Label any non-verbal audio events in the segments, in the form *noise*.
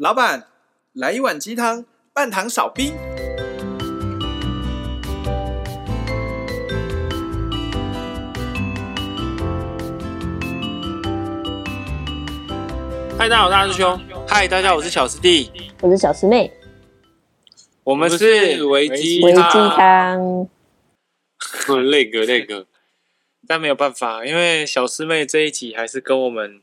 老板，来一碗鸡汤，半糖少冰。嗨，大家好，大师兄。嗨，大家好，我是小师弟，我是小师妹。我们是维基维鸡汤。那个那个，但没有办法，因为小师妹这一集还是跟我们。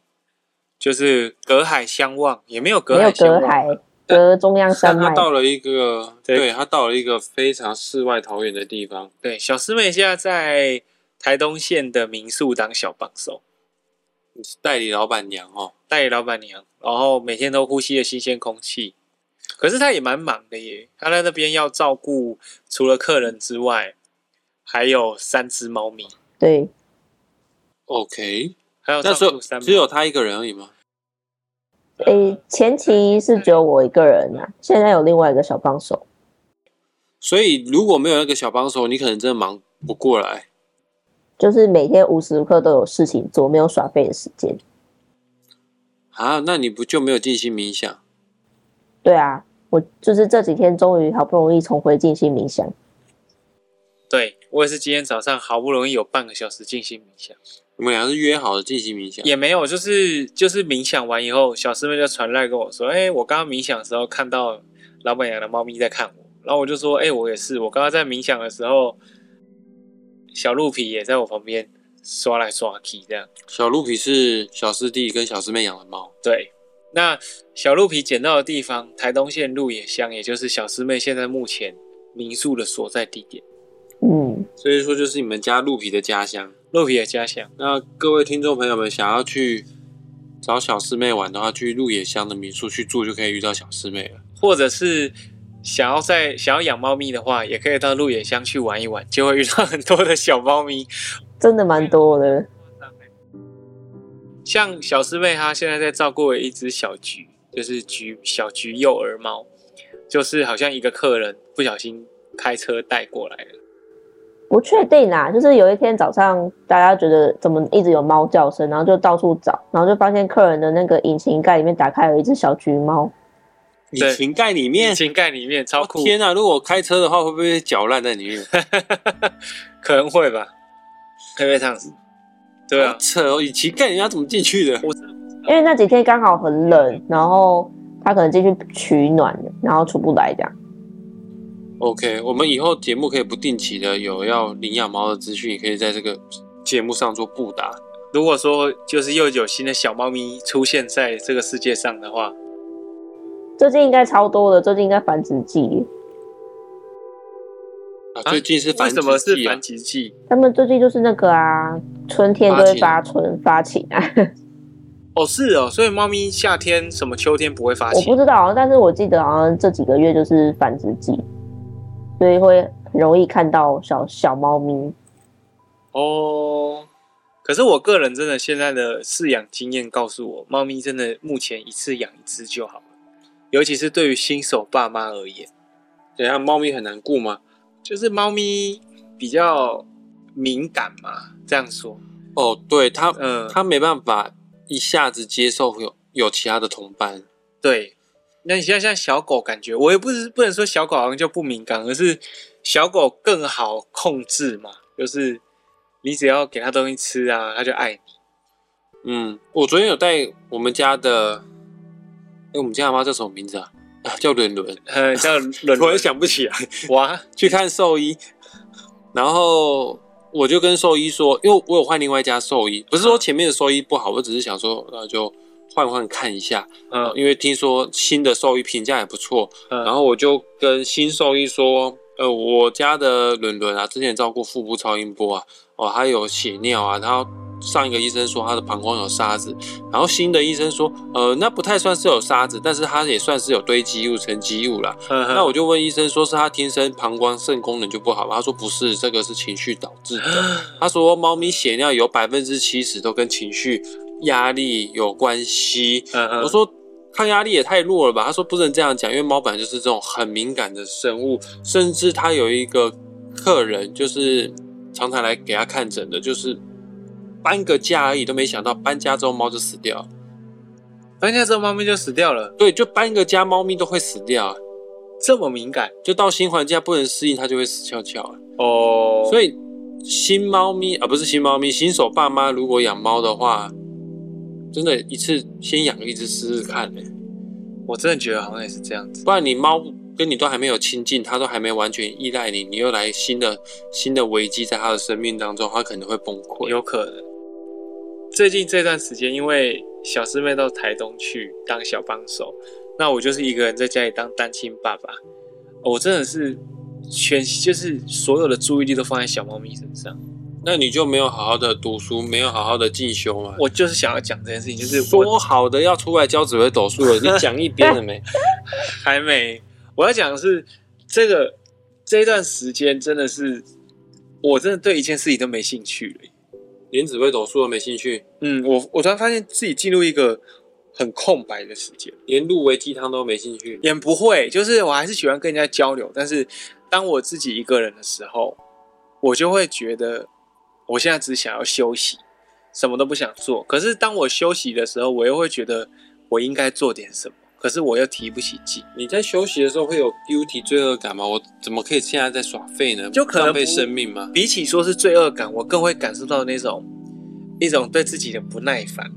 就是隔海相望，也没有隔海相望，没有隔海，隔中央山脉。他到了一个，对，对他到了一个非常世外桃源的地方。对，小师妹现在在台东县的民宿当小帮手，代理老板娘哦，代理老板娘，然后每天都呼吸着新鲜空气。可是他也蛮忙的耶，他在那边要照顾除了客人之外，还有三只猫咪。对，OK。还有那时候只有他一个人而已吗？诶、欸，前期是只有我一个人啊，现在有另外一个小帮手。所以如果没有那个小帮手，你可能真的忙不过来。就是每天无时无刻都有事情做，没有耍废的时间。啊，那你不就没有静心冥想？对啊，我就是这几天终于好不容易重回静心冥想。对，我也是今天早上好不容易有半个小时静心冥想。我们俩是约好的进行冥想，也没有，就是就是冥想完以后，小师妹就传来跟我说：“哎、欸，我刚刚冥想的时候看到老板娘的猫咪在看我。”然后我就说：“哎、欸，我也是，我刚刚在冥想的时候，小鹿皮也在我旁边刷来刷去，这样。”小鹿皮是小师弟跟小师妹养的猫。对，那小鹿皮捡到的地方，台东县鹿野乡，也就是小师妹现在目前民宿的所在地点。嗯，所以说就是你们家鹿皮的家乡。鹿皮的家乡。那各位听众朋友们，想要去找小师妹玩的话，去鹿野乡的民宿去住，就可以遇到小师妹了。或者是想要在想要养猫咪的话，也可以到鹿野乡去玩一玩，就会遇到很多的小猫咪，真的蛮多的。像小师妹她现在在照顾一只小橘，就是橘小橘幼儿猫，就是好像一个客人不小心开车带过来了。不确定啊，就是有一天早上，大家觉得怎么一直有猫叫声，然后就到处找，然后就发现客人的那个引擎盖里面打开有一只小橘猫。引擎盖里面，引擎盖里面超酷！天啊，如果我开车的话，会不会搅烂在里面？*laughs* 可能会吧，会不会这样子？对啊，扯哦，引擎盖人家怎么进去的？因为那几天刚好很冷，然后他可能进去取暖，然后出不来这样。OK，我们以后节目可以不定期的有要领养猫的资讯，也可以在这个节目上做布达。如果说就是又有新的小猫咪出现在这个世界上的话，最近应该超多的，最近应该繁殖季。啊，最近是繁殖季啊？为什么是繁殖季？他们最近就是那个啊，春天都会发春发情啊。*laughs* 哦，是哦，所以猫咪夏天什么秋天不会发情？我不知道，但是我记得好像这几个月就是繁殖季。所以会很容易看到小小猫咪哦。可是我个人真的现在的饲养经验告诉我，猫咪真的目前一次养一只就好了。尤其是对于新手爸妈而言，等下猫咪很难顾吗？就是猫咪比较敏感嘛，这样说。哦，对它，嗯，它没办法一下子接受有有其他的同伴。对。那你现在像小狗，感觉我也不是不能说小狗好像就不敏感，而是小狗更好控制嘛。就是你只要给它东西吃啊，它就爱你。嗯，我昨天有带我们家的，哎、欸，我们家的猫叫什么名字啊？啊叫伦伦，*laughs* 呃，叫伦，*laughs* 我也想不起来。*laughs* 哇，去看兽医，然后我就跟兽医说，因为我有换另外一家兽医，不是说前面的兽医不好，我只是想说，那就。换换看一下，嗯，因为听说新的兽医评价也不错，嗯，然后我就跟新兽医说，呃，我家的伦伦啊，之前照过腹部超音波啊，哦，还有血尿啊，然后上一个医生说他的膀胱有沙子，然后新的医生说，呃，那不太算是有沙子，但是他也算是有堆积物、沉积物啦。嗯，那我就问医生说，是他天生膀胱肾功能就不好吗？他说不是，这个是情绪导致的。*gasps* 他说猫咪血尿有百分之七十都跟情绪。压力有关系，我说抗压力也太弱了吧？他说不能这样讲，因为猫本来就是这种很敏感的生物，甚至他有一个客人就是常常来给他看诊的，就是搬个家而已，都没想到搬家之后猫就死掉。搬家之后猫咪就死掉了。对，就搬一个家，猫咪都会死掉，这么敏感，就到新环境不能适应，它就会死翘翘。哦，所以新猫咪啊，不是新猫咪，新手爸妈如果养猫的话，真的，一次先养一只试试看。我真的觉得好像也是这样子，不然你猫跟你都还没有亲近，它都还没完全依赖你，你又来新的新的危机在它的生命当中，它可能会崩溃。有可能。最近这段时间，因为小师妹到台东去当小帮手，那我就是一个人在家里当单亲爸爸，我真的是全就是所有的注意力都放在小猫咪身上。那你就没有好好的读书，没有好好的进修吗？我就是想要讲这件事情，就是说好的要出来教紫微斗数了，你讲一遍了没？*laughs* 还没。我要讲的是这个这一段时间真的是，我真的对一件事情都没兴趣了，连紫微斗数都没兴趣。嗯，我我突然发现自己进入一个很空白的时间，连入围鸡汤都没兴趣。也不会，就是我还是喜欢跟人家交流，但是当我自己一个人的时候，我就会觉得。我现在只想要休息，什么都不想做。可是当我休息的时候，我又会觉得我应该做点什么。可是我又提不起劲。你在休息的时候会有 guilty 罪恶感吗？我怎么可以现在在耍废呢？就可能浪费生命吗？比起说是罪恶感，我更会感受到那种一种对自己的不耐烦。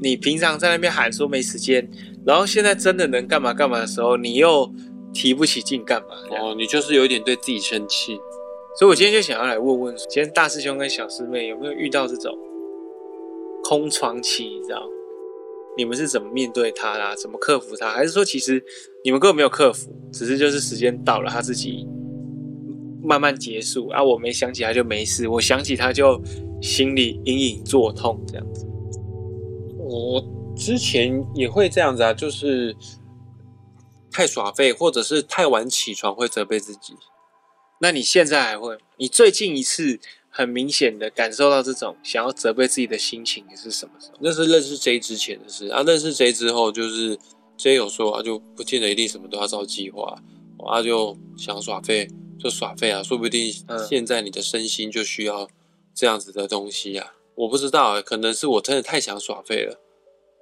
你平常在那边喊说没时间，然后现在真的能干嘛干嘛的时候，你又提不起劲干嘛？哦，你就是有一点对自己生气。所以，我今天就想要来问问，今天大师兄跟小师妹有没有遇到这种空窗期？你知道，你们是怎么面对他啦？怎么克服他？还是说，其实你们根本没有克服，只是就是时间到了，他自己慢慢结束啊？我没想起他就没事，我想起他就心里隐隐作痛这样子。我之前也会这样子啊，就是太耍废，或者是太晚起床，会责备自己。那你现在还会？你最近一次很明显的感受到这种想要责备自己的心情是什么时候？那是认识 J 之前的事啊。认识 J 之后，就是 J 有说啊，就不见得一定什么都要照计划，啊就想耍废就耍废啊，说不定现在你的身心就需要这样子的东西啊。我不知道，可能是我真的太想耍废了，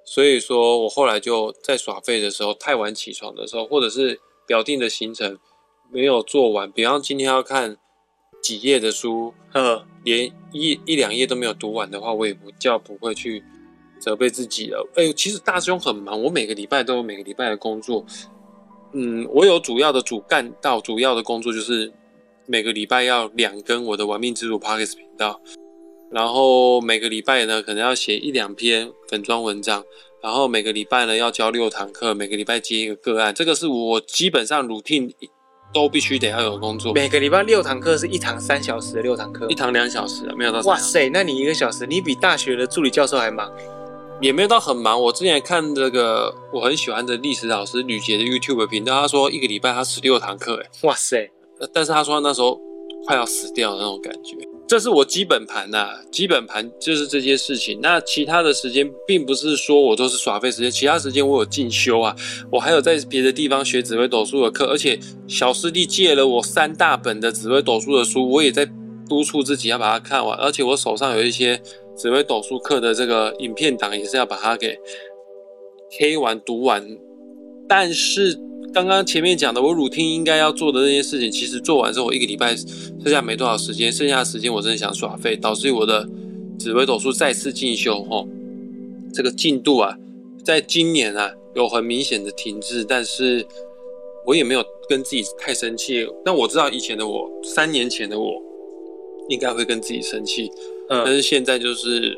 所以说我后来就在耍废的时候，太晚起床的时候，或者是表定的行程。没有做完，比方今天要看几页的书，呵，连一一两页都没有读完的话，我也不叫不会去责备自己了。哎，其实大师兄很忙，我每个礼拜都有每个礼拜的工作。嗯，我有主要的主干道，主要的工作就是每个礼拜要两更我的玩命之主 Podcast 频道，然后每个礼拜呢可能要写一两篇粉装文章，然后每个礼拜呢要教六堂课，每个礼拜接一个个案，这个是我基本上 routine。都必须得要有工作。每个礼拜六堂课是一堂三小时的六堂课，一堂两小时啊，没有到。哇塞，那你一个小时，你比大学的助理教授还忙，也没有到很忙。我之前看这个我很喜欢的历史老师吕杰的 YouTube 频道，他说一个礼拜他十六堂课，哎，哇塞！但是他说他那时候快要死掉的那种感觉。这是我基本盘呐、啊，基本盘就是这些事情。那其他的时间，并不是说我都是耍废时间，其他时间我有进修啊，我还有在别的地方学紫微斗数的课，而且小师弟借了我三大本的紫微斗数的书，我也在督促自己要把它看完，而且我手上有一些紫微斗数课的这个影片档，也是要把它给黑完读完，但是。刚刚前面讲的，我 routine 应该要做的那些事情，其实做完之后，我一个礼拜剩下没多少时间，剩下的时间我真的想耍废，导致我的紫微斗数再次进修，吼，这个进度啊，在今年啊有很明显的停滞，但是我也没有跟自己太生气。但我知道以前的我，三年前的我，应该会跟自己生气，嗯，但是现在就是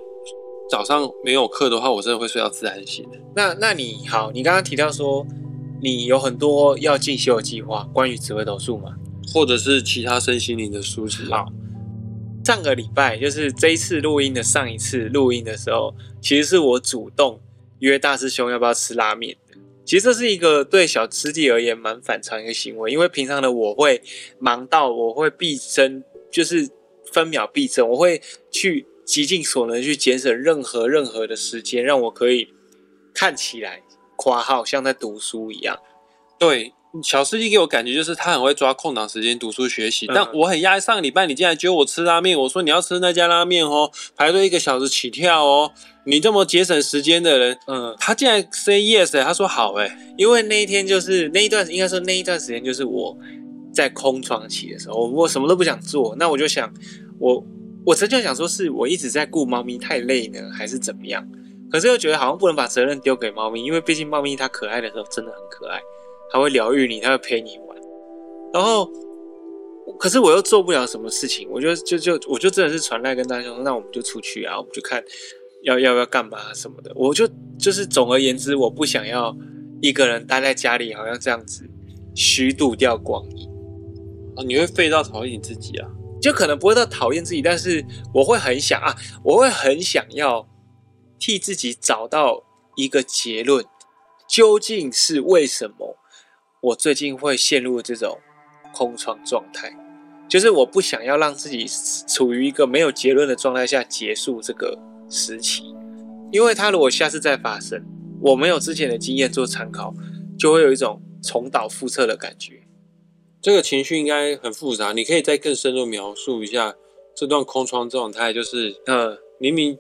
早上没有课的话，我真的会睡到自然醒。那那你好，你刚刚提到说。你有很多要进修的计划，关于紫微斗数嘛？或者是其他身心灵的书籍？好，上个礼拜就是这一次录音的上一次录音的时候，其实是我主动约大师兄要不要吃拉面的。其实这是一个对小师弟而言蛮反常一个行为，因为平常的我会忙到我会必争，就是分秒必争，我会去极尽所能去节省任何任何的时间，让我可以看起来。括号像在读书一样，对，小司机给我感觉就是他很会抓空档时间读书学习，但我很压。上个礼拜你竟然揪我吃拉面，我说你要吃那家拉面哦，排队一个小时起跳哦，你这么节省时间的人，嗯，他竟然 say yes，、欸、他说好哎、因为那一天就是那一段，应该说那一段时间就是我在空窗期的时候，我我什么都不想做，那我就想，我我真就想说是我一直在顾猫咪太累呢，还是怎么样？可是又觉得好像不能把责任丢给猫咪，因为毕竟猫咪它可爱的时候真的很可爱。它会疗愈你，它会陪你玩，然后，可是我又做不了什么事情，我就就就我就真的是传来跟大家说，那我们就出去啊，我们就看要要要干嘛什么的，我就就是总而言之，我不想要一个人待在家里，好像这样子虚度掉光阴啊，你会废到讨厌你自己啊，就可能不会到讨厌自己，但是我会很想啊，我会很想要替自己找到一个结论，究竟是为什么。我最近会陷入这种空窗状态，就是我不想要让自己处于一个没有结论的状态下结束这个时期，因为它如果下次再发生，我没有之前的经验做参考，就会有一种重蹈覆辙的感觉。这个情绪应该很复杂，你可以再更深入描述一下这段空窗状态，就是呃，明明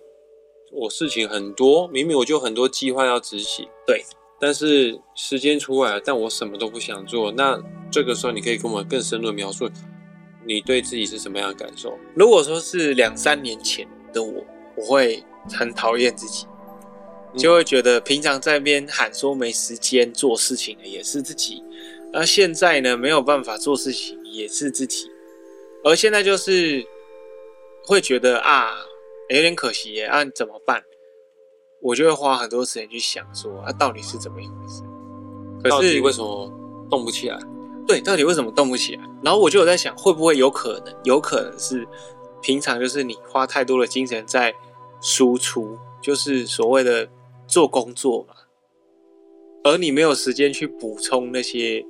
我事情很多，明明我就很多计划要执行，对。但是时间出来了，但我什么都不想做。那这个时候，你可以跟我们更深入的描述你对自己是什么样的感受？如果说是两三年前的我，我会很讨厌自己，就会觉得平常在那边喊说没时间做事情的也是自己，而现在呢，没有办法做事情也是自己，而现在就是会觉得啊，有点可惜耶，啊，怎么办？我就会花很多时间去想说，啊，到底是怎么一回事？可是为什么动不起来？对，到底为什么动不起来？然后我就有在想，会不会有可能，有可能是平常就是你花太多的精神在输出，就是所谓的做工作嘛，而你没有时间去补充那些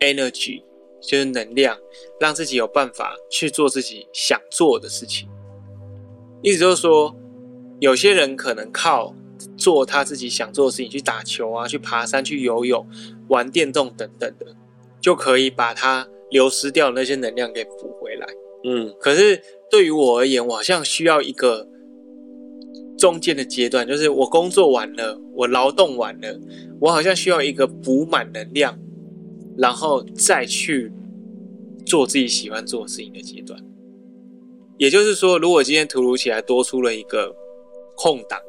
energy，就是能量，让自己有办法去做自己想做的事情。意思就是说。有些人可能靠做他自己想做的事情，去打球啊，去爬山，去游泳，玩电动等等的，就可以把他流失掉的那些能量给补回来。嗯，可是对于我而言，我好像需要一个中间的阶段，就是我工作完了，我劳动完了，我好像需要一个补满能量，然后再去做自己喜欢做的事情的阶段。也就是说，如果今天突如其来多出了一个空档，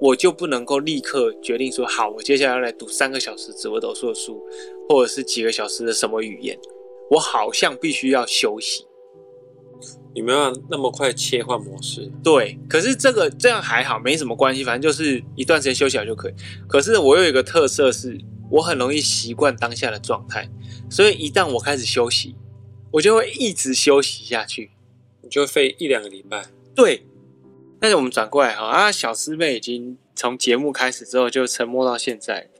我就不能够立刻决定说好，我接下来要来读三个小时紫微斗数的书，或者是几个小时的什么语言，我好像必须要休息。你没有那么快切换模式。对，可是这个这样还好，没什么关系，反正就是一段时间休息好就可以。可是我有一个特色是，我很容易习惯当下的状态，所以一旦我开始休息，我就会一直休息下去，你就会废一两个礼拜。对。但是我们转过来哈啊，小师妹已经从节目开始之后就沉默到现在。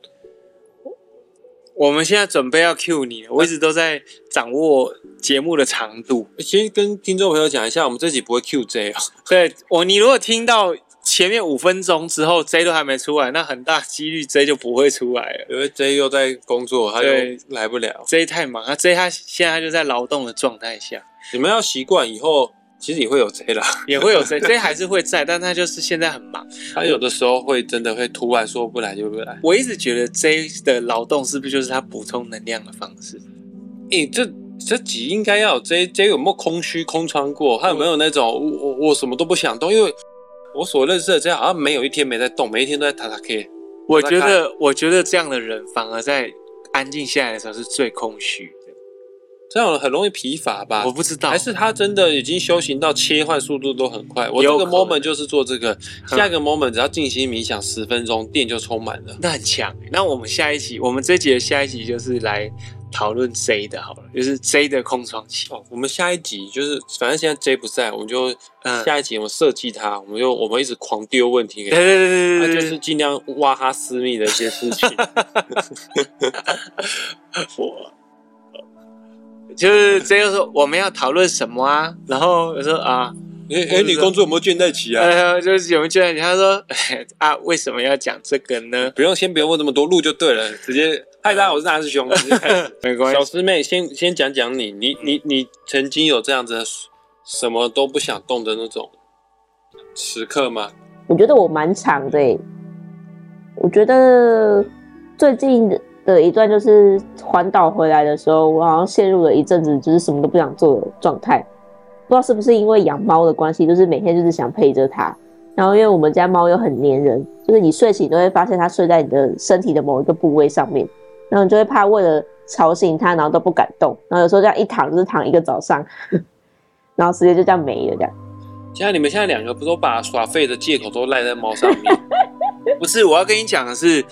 我们现在准备要 cue 你了，我一直都在掌握节目的长度。先跟听众朋友讲一下，我们这集不会 cue J 哦。对我，你如果听到前面五分钟之后 J 都还没出来，那很大几率 J 就不会出来了，因为 J 又在工作，他又来不了。J 太忙，他 J 他现在就在劳动的状态下。你们要习惯以后。其实也会有 J 啦，也会有 J，J 还是会在，但他就是现在很忙。他有的时候会真的会突然说不来就不来。我一直觉得 J 的劳动是不是就是他补充能量的方式？诶、欸，这这集应该要有 J，J 有没有空虚空穿过？他有没有那种我我我什么都不想动？因为我所认识的 J 好像没有一天没在动，每一天都在打打 K。我觉得我觉得这样的人反而在安静下来的时候是最空虚。这样很容易疲乏吧？我不知道，还是他真的已经修行到切换速度都很快。我这个 moment 就是做这个，下一个 moment 只要静心冥想十分钟，电就充满了。那很强。那我们下一集，我们这集的下一集就是来讨论 J 的，好了，就是 J 的空窗期。哦，我们下一集就是，反正现在 J 不在，我们就下一集我们设计他，我们就我们一直狂丢问题给他，对对对对对，那就是尽量挖他私密的一些事情。*laughs* 我。就是这个说我们要讨论什么啊？然后我说啊，哎哎，你工作有没有倦怠期啊？呃，就是有没有倦怠期？他说 *laughs* 啊，为什么要讲这个呢？不用，先不用问这么多，录就对了，直接。*laughs* 嗨，大家好，我是大师兄，直接开始。*laughs* 没关系，小师妹，先先讲讲你，你你你曾经有这样子什么都不想动的那种时刻吗？我觉得我蛮长的、欸，我觉得最近的一段就是环岛回来的时候，我好像陷入了一阵子就是什么都不想做的状态。不知道是不是因为养猫的关系，就是每天就是想陪着它。然后因为我们家猫又很粘人，就是你睡醒都会发现它睡在你的身体的某一个部位上面，然后你就会怕为了吵醒它，然后都不敢动。然后有时候这样一躺就是躺一个早上，然后时间就这样没了这样。现在你们现在两个不都把耍废的借口都赖在猫上面？不是，我要跟你讲的是，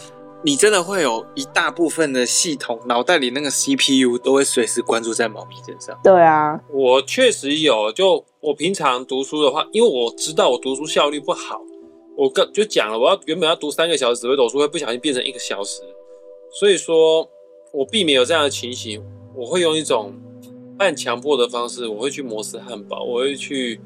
你真的会有一大部分的系统脑袋里那个 CPU 都会随时关注在猫咪身上。对啊，我确实有。就我平常读书的话，因为我知道我读书效率不好，我刚就讲了，我要原本要读三个小时紫微斗数，会不小心变成一个小时。所以说我避免有这样的情形，我会用一种半强迫的方式，我会去摩斯汉堡，我会去。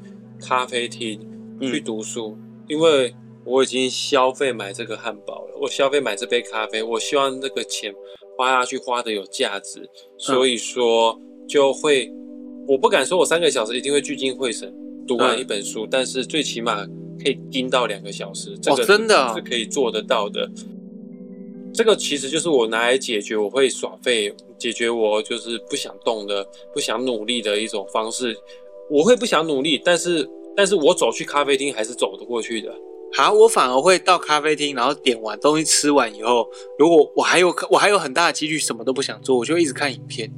咖啡厅去读书，嗯，因为我已经消费买这个汉堡了，我消费买这杯咖啡，我希望这个钱花下去花的有价值，所以说就会，我不敢说我三个小时一定会聚精会神读完一本书，嗯，但是最起码可以盯到两个小时，这个真的是可以做得到的。这个其实就是我拿来解决我会耍废，解决我就是不想动的、不想努力的一种方式。我会不想努力，但是，但是我走去咖啡厅还是走得过去的。好，我反而会到咖啡厅，然后点完东西吃完以后，如果我还有我还有很大的几率什么都不想做，我就一直看影片。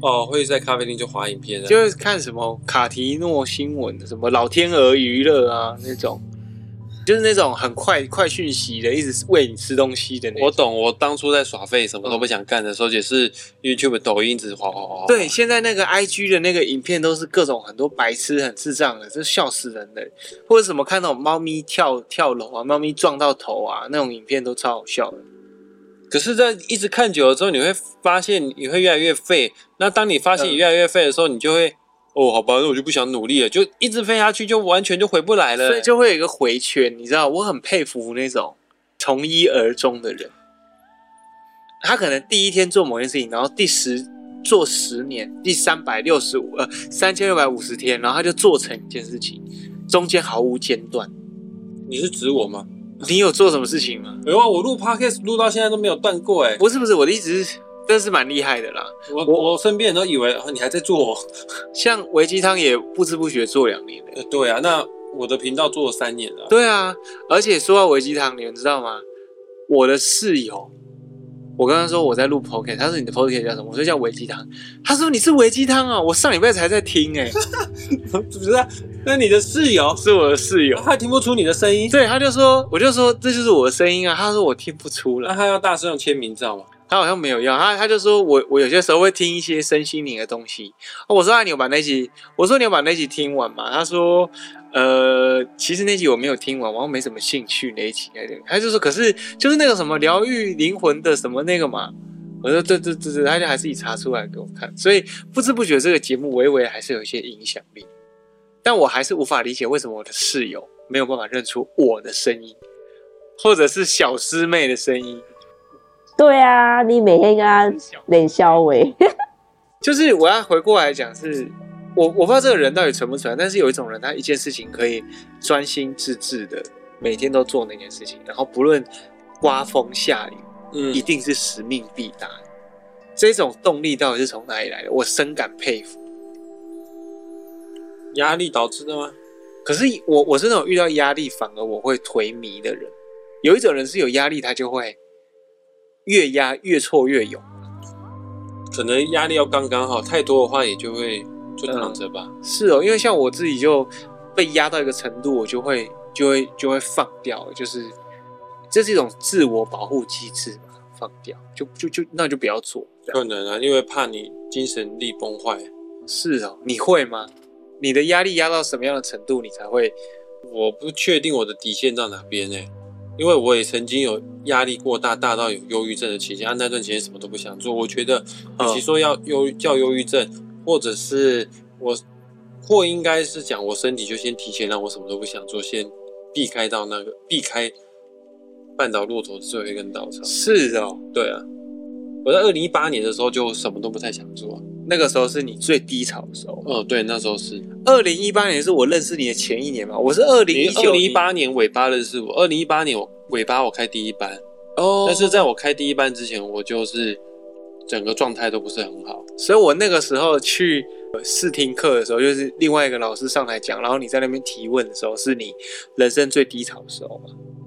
哦，会在咖啡厅就划影片，就是看什么卡提诺新闻，什么老天鹅娱乐啊那种。就是那种很快快讯息的，一直喂你吃东西的那种。我懂，我当初在耍废，什么都不想干的时候，也是 YouTube、抖音，一直滑滑滑。对，现在那个 IG 的那个影片都是各种很多白痴、很智障的，就笑死人的。或者什么看那种猫咪跳跳楼啊，猫咪撞到头啊，那种影片都超好笑的。可是，在一直看久了之后，你会发现你会越来越废。那当你发现你越来越废的时候，你就会。哦，好吧，那我就不想努力了，就一直飞下去，就完全就回不来了，所以就会有一个回圈，你知道？我很佩服那种从一而终的人，他可能第一天做某件事情，然后第十做十年，第三百六十五呃三千六百五十天，然后他就做成一件事情，中间毫无间断。你是指我吗？你有做什么事情吗？有啊，我录 podcast 录到现在都没有断过，哎，不是不是，我的意思是。真是蛮厉害的啦！我我身边人都以为你还在做，*laughs* 像维鸡汤也不知不觉做两年了。对啊，那我的频道做了三年了。对啊，而且说到维鸡汤，你们知道吗？我的室友，我刚刚说我在录 podcast，他说你的 podcast 叫什么？我说叫维鸡汤。他说你是维鸡汤啊！我上礼拜才在听哎、欸，*laughs* 不是？那你的室友是我的室友，他听不出你的声音。对，他就说，我就说这就是我的声音啊。他说我听不出来，那他要大声用签名照吗？他好像没有要，他他就说我我有些时候会听一些身心灵的东西。我说啊，你有把那集，我说你有把那集听完吗？他说，呃，其实那集我没有听完，我没什么兴趣那一集。他就说，可是就是那个什么疗愈灵魂的什么那个嘛。我说对对对对，他就还是以查出来给我看。所以不知不觉这个节目微微还是有一些影响力，但我还是无法理解为什么我的室友没有办法认出我的声音，或者是小师妹的声音。对啊，你每天跟他练肖喂，就是我要回过来讲，是我我不知道这个人到底存不存在，但是有一种人，他一件事情可以专心致志的每天都做那件事情，然后不论刮风下雨，嗯，一定是使命必达。这种动力到底是从哪里来的？我深感佩服。压力导致的吗？可是我我是那种遇到压力反而我会颓靡的人。有一种人是有压力，他就会。越压越挫越勇，可能压力要刚刚好，太多的话也就会就躺着吧。嗯。是哦，因为像我自己就被压到一个程度，我就会就会就会放掉，就是这是一种自我保护机制嘛，放掉就就就那就不要做。可能啊，因为怕你精神力崩坏。是哦，你会吗？你的压力压到什么样的程度，你才会？我不确定我的底线在哪边呢？因为我也曾经有压力过大，大到有忧郁症的期间，啊，那段期间什么都不想做。我觉得，与其说要忧叫忧郁症，或者是我或应该是讲我身体就先提前让我什么都不想做，先避开到那个避开半岛骆驼的最后一根稻草。是哦，对啊，我在二零一八年的时候就什么都不太想做，那个时候是你最低潮的时候。哦，对，那时候是二零一八年是我认识你的前一年嘛，我是二零一九二零一八年尾巴认识我，二零一八年我尾巴我开第一班哦，但是在我开第一班之前，我就是整个状态都不是很好，所以我那个时候去。试听课的时候，就是另外一个老师上台讲，然后你在那边提问的时候，是你人生最低潮的时候嘛？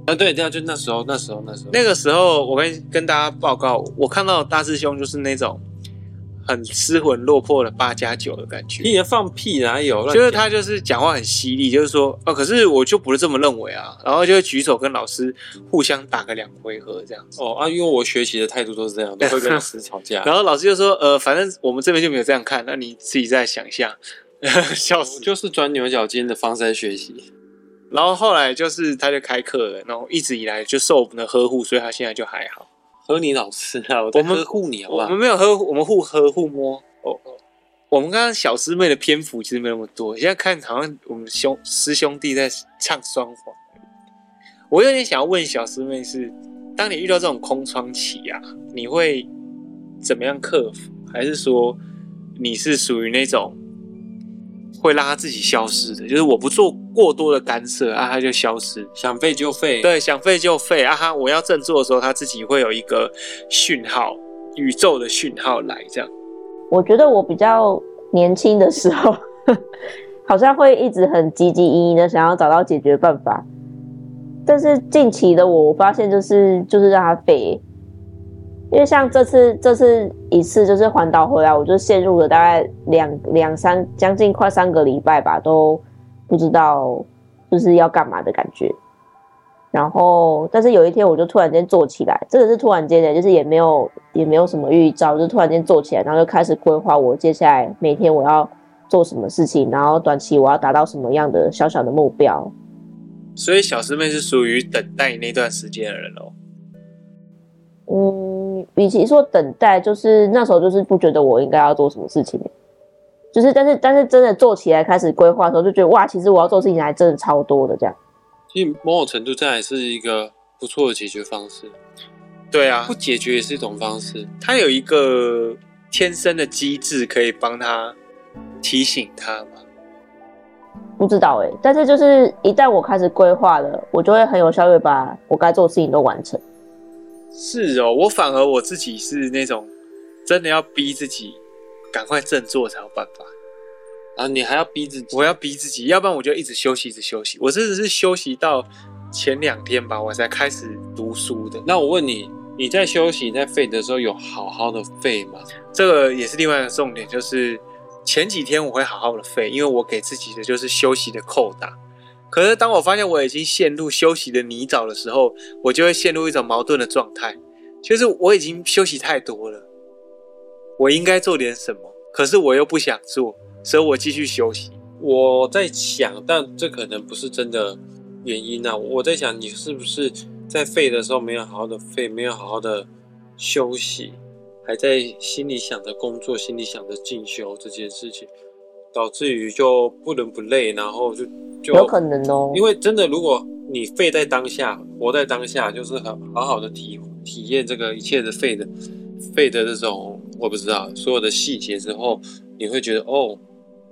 啊，对，对啊，就那时候，那时候，那时候，那个时候，我跟跟大家报告，我看到大师兄就是那种。很失魂落魄的八加九的感觉，你放屁哪有？就是他就是讲话很犀利，就是说哦，可是我就不是这么认为啊，然后就会举手跟老师互相打个两回合这样子。哦啊，因为我学习的态度都是这样，都会跟老师吵架。*laughs* 然后老师就说呃，反正我们这边就没有这样看，那你自己再想一下，*laughs* 笑死，就是钻牛角尖的方式来学习。然后后来就是他就开课了，然后一直以来就受我们的呵护，所以他现在就还好。和你老师啊，我们呵护你好不好？我们没有呵，我们互呵互摸。哦哦，我们刚刚小师妹的篇幅其实没那么多，现在看好像我们兄师兄弟在唱双簧。我有点想要问小师妹是：当你遇到这种空窗期啊，你会怎么样克服？还是说你是属于那种？会让他自己消失的，就是我不做过多的干涉啊，他就消失，想废就废。对，想废就废啊哈！我要振作的时候，他自己会有一个讯号，宇宙的讯号来这样。我觉得我比较年轻的时候，*laughs* 好像会一直很汲汲营营的想要找到解决办法，但是近期的我，我发现就是就是让他废。因为像这次这次一次就是环岛回来，我就陷入了大概两两三将近快三个礼拜吧，都不知道就是要干嘛的感觉。然后，但是有一天我就突然间坐起来，真的是突然间的，就是也没有也没有什么预兆，就突然间坐起来，然后就开始规划我接下来每天我要做什么事情，然后短期我要达到什么样的小小的目标。所以小师妹是属于等待那段时间的人哦。嗯，与其说等待，就是那时候就是不觉得我应该要做什么事情，就是但是但是真的做起来开始规划的时候，就觉得哇，其实我要做事情还真的超多的这样。其实某种程度这还是一个不错的解决方式。对啊，不解决也是一种方式。他有一个天生的机制可以帮他提醒他吗？不知道哎、欸，但是就是一旦我开始规划了，我就会很有效率把我该做的事情都完成。是哦，我反而我自己是那种真的要逼自己赶快振作才有办法啊！你还要逼自己？我要逼自己，要不然我就一直休息，一直休息。我真的是休息到前两天吧，我才开始读书的。那我问你，你在休息在废的时候有好好的废吗？这个也是另外一个重点，就是前几天我会好好的废，因为我给自己的就是休息的扣打。可是，当我发现我已经陷入休息的泥沼的时候，我就会陷入一种矛盾的状态，就是我已经休息太多了，我应该做点什么，可是我又不想做，所以我继续休息。我在想，但这可能不是真的原因啊。我在想，你是不是在废的时候没有好好的废，没有好好的休息，还在心里想着工作，心里想着进修这件事情，导致于就不伦不类，然后就。就有可能哦，因为真的，如果你废在当下，活在当下，就是很好好的体体验这个一切的废的废的这种，我不知道所有的细节之后，你会觉得哦，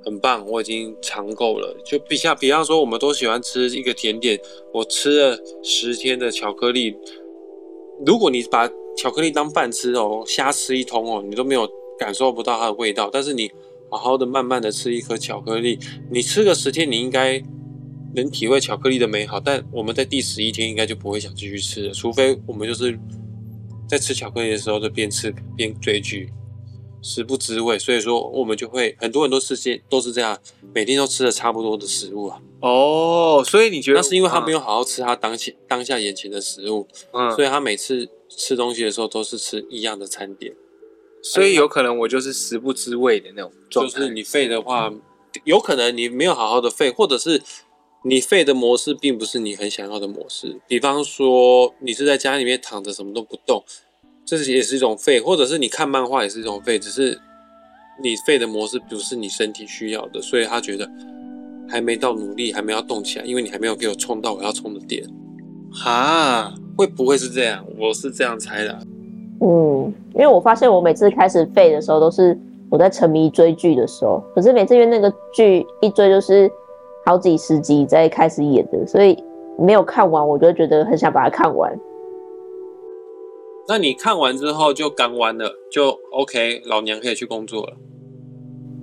很棒，我已经尝够了。就比像，比方说，我们都喜欢吃一个甜点，我吃了十天的巧克力，如果你把巧克力当饭吃哦，瞎吃一通哦，你都没有感受不到它的味道。但是你好好的慢慢的吃一颗巧克力，你吃个十天，你应该。能体会巧克力的美好，但我们在第十一天应该就不会想继续吃了，除非我们就是在吃巧克力的时候就边吃边追剧，食不知味，所以说我们就会很多很多事情都是这样，每天都吃的差不多的食物啊。哦，所以你觉得那是因为他没有好好吃他当前当下眼前的食物，嗯，所以他每次吃东西的时候都是吃一样的餐点，所以有可能我就是食不知味的那种状态。就是你废的话，有可能你没有好好的废，或者是。你废的模式并不是你很想要的模式，比方说你是在家里面躺着什么都不动，这是也是一种废，或者是你看漫画也是一种废，只是你废的模式不是你身体需要的，所以他觉得还没到努力，还没要动起来，因为你还没有给我充到我要充的电。哈，会不会是这样？我是这样猜的。嗯，因为我发现我每次开始废的时候，都是我在沉迷追剧的时候。可是每次因为那个剧一追就是好几十集在开始演的，所以没有看完，我就会觉得很想把它看完。那你看完之后就干完了，就 OK，老娘可以去工作了。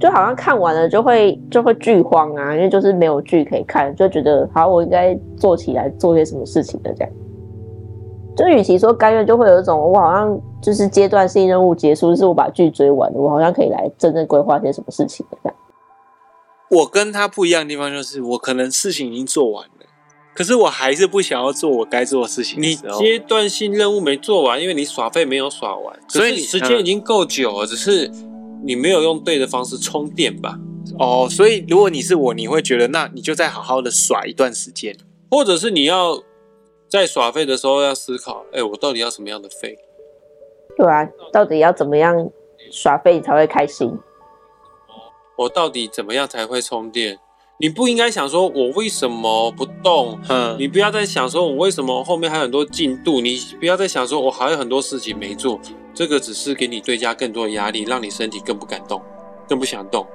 就好像看完了就会就会剧荒啊，因为就是没有剧可以看，就觉得好，我应该做起来做些什么事情的这样。就与其说甘愿，就会有一种我好像就是阶段性任务结束，就是我把剧追完了，我好像可以来真正规划些什么事情的这样。我跟他不一样的地方就是，我可能事情已经做完了。可是我还是不想要做我该做的事情的。你阶段性任务没做完，因为你耍废没有耍完，所以时间已经够久了，只是你没有用对的方式充电吧？哦，所以如果你是我，你会觉得那你就再好好的耍一段时间，或者是你要在耍废的时候要思考，哎，我到底要什么样的废？对啊，到底要怎么样耍废才会开心？我到底怎么样才会充电？你不应该想说，我为什么不动？嗯，你不要再想说，我为什么后面还有很多进度？你不要再想说，我还有很多事情没做。这个只是给你堆加更多的压力，让你身体更不敢动，更不想动。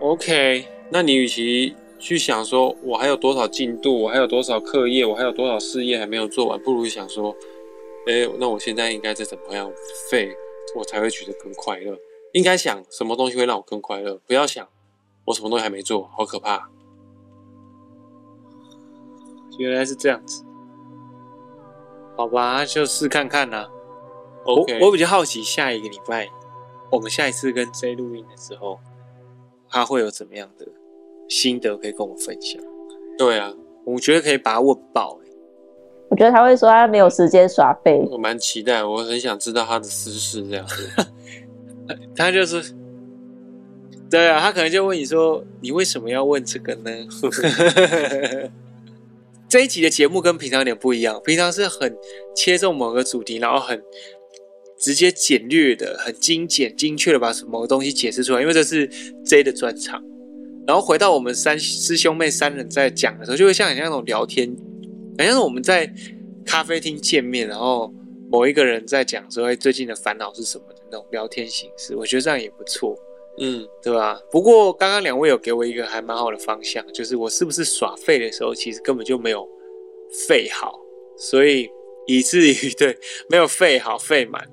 OK，那你与其去想说我还有多少进度，我还有多少课业，我还有多少事业还没有做完，不如想说，哎，那我现在应该再怎么样废，我才会觉得更快乐？应该想什么东西会让我更快乐？不要想我什么东西还没做，好可怕。原来是这样子，好吧，就试看看啦。OK，我我比较好奇，下一个礼拜我们下一次跟 J 录音的时候，他会有怎么样的心得可以跟我们分享？对啊，我觉得可以把他问爆。我觉得他会说他没有时间耍废。我蛮期待，我很想知道他的私事这样子。*laughs* 他就是，对啊，他可能就问你说：“你为什么要问这个呢？” *laughs* 这一集的节目跟平常有点不一样，平常是很切中某个主题，然后很直接简略的、很精简、精确的把某个东西解释出来，因为这是 J 的专场。然后回到我们三师兄妹三人在讲的时候，就会像很像那种聊天，好像是我们在咖啡厅见面，然后某一个人在讲说哎最近的烦恼是什么的那种聊天形式，我觉得这样也不错。嗯，对吧？不过刚刚两位有给我一个还蛮好的方向，就是我是不是耍废的时候，其实根本就没有废好，所以以至于对没有废好废满。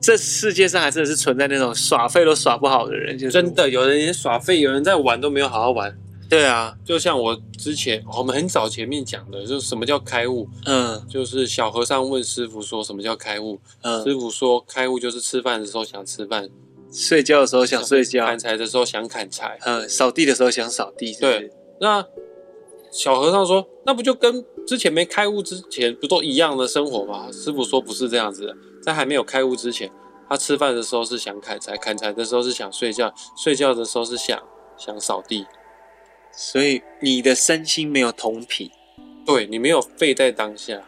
这世界上还真的是存在那种耍废都耍不好的人，就是真的有人连耍废，有人在玩都没有好好玩。对啊，就像我之前我们很早前面讲的，就是什么叫开悟？嗯，就是小和尚问师傅说什么叫开悟？嗯，师傅说开悟就是吃饭的时候想吃饭。睡觉的时候想睡觉，砍柴的时候想砍柴，嗯，扫地的时候想扫地是是？对，那小和尚说，那不就跟之前没开悟之前不都一样的生活吗？师傅说不是这样子的，在还没有开悟之前，他吃饭的时候是想砍柴，砍柴的时候是想睡觉，睡觉的时候是想想扫地。所以你的身心没有同频，对，你没有废在当下。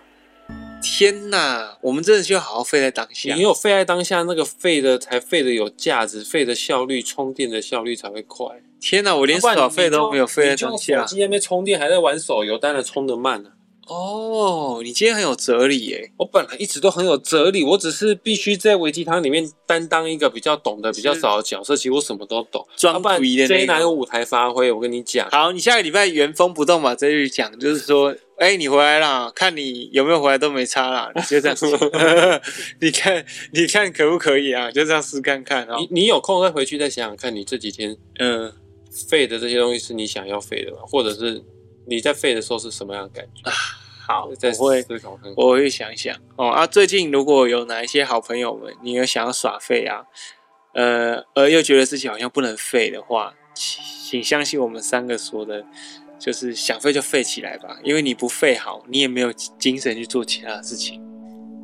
天呐，我们真的需要好好废在当下。你有废在当下，那个废的才废的有价值，废的效率，充电的效率才会快。天呐，我连耍废都没有废在当下。手机还没充电，还在玩手游，当然充的慢了。哦，你今天很有哲理耶！我本来一直都很有哲理，我只是必须在维基汤里面担当一个比较懂得比较少的角色。其实我什么都懂，装不疑的那这哪有舞台发挥？我跟你讲，好，你下个礼拜原封不动把这句讲，就是说。哎、欸，你回来啦，看你有没有回来都没差啦，你就这样说。*laughs* *laughs* 你看，你看可不可以啊？就这样试看看啊。你你有空再回去再想想看，你这几天嗯废的这些东西是你想要废的吗？或者是你在废的时候是什么样的感觉？啊、好，再思考看看，我会想一想哦。啊，最近如果有哪一些好朋友们，你有想要耍废啊，呃，而又觉得自己好像不能废的话，请相信我们三个说的。就是想废就废起来吧，因为你不废好，你也没有精神去做其他的事情。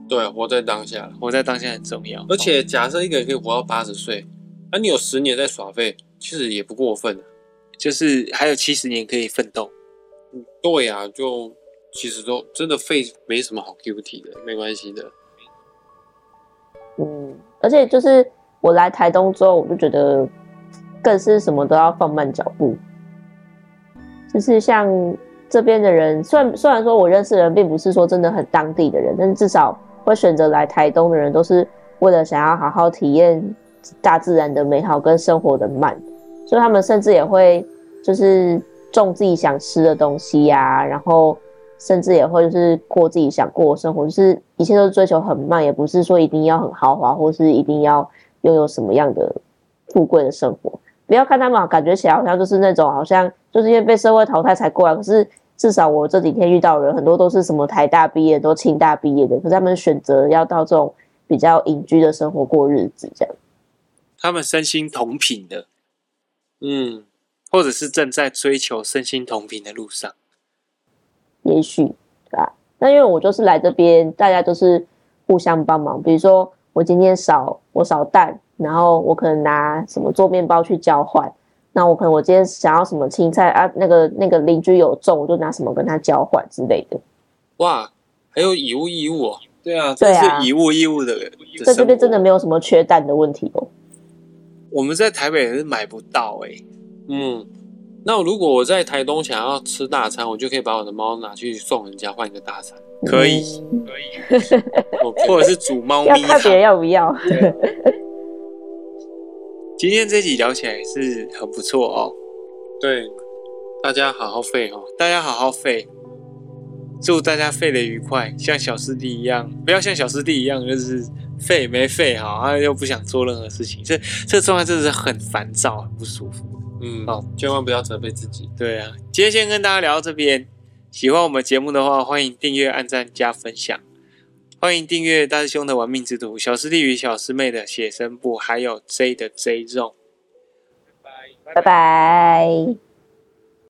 对，活在当下，活在当下很重要。而且，假设一个人可以活到八十岁，那、啊、你有十年在耍废，其实也不过分。就是还有七十年可以奋斗。对呀、就其实都真的废没什么好 guilty 的，没关系的。嗯，而且就是我来台东之后，我就觉得更是什么都要放慢脚步。就是像这边的人，虽然虽然说我认识的人并不是说真的很当地的人，但是至少会选择来台东的人，都是为了想要好好体验大自然的美好跟生活的慢，所以他们甚至也会就是种自己想吃的东西呀、啊，然后甚至也会就是过自己想过的生活，就是一切都是追求很慢，也不是说一定要很豪华，或是一定要拥有什么样的富贵的生活。不要看他们，感觉起来好像就是那种，好像就是因为被社会淘汰才过来。可是至少我这几天遇到的人很多都是什么台大毕业，都清大毕业的，可是他们选择要到这种比较隐居的生活过日子，这样。他们身心同频的，嗯，或者是正在追求身心同频的路上，也许对吧？那因为我就是来这边，大家都是互相帮忙。比如说我今天少，我少蛋。然后我可能拿什么做面包去交换，那我可能我今天想要什么青菜啊，那个那个邻居有种，我就拿什么跟他交换之类的。哇，还有以物易物哦。对啊，这是以物易物的。在这边真的没有什么缺蛋的问题哦。我们在台北也是买不到哎、欸。嗯，那如果我在台东想要吃大餐，我就可以把我的猫拿去送人家换一个大餐。可以，可以。*laughs* 或者是煮猫咪。要看别人要不要。今天这集聊起来是很不错哦，对，大家好好废哦，大家好好废，祝大家废的愉快，像小师弟一样，不要像小师弟一样，就是废没废好，他又不想做任何事情，这这状态真的是很烦躁，很不舒服。嗯，好，千万不要责备自己。对啊，今天先跟大家聊到这边，喜欢我们节目的话，欢迎订阅、按赞、加分享。欢迎订阅大师兄的玩命之徒、小师弟与小师妹的写生簿，还有 J 的 J 肉。拜拜。拜拜。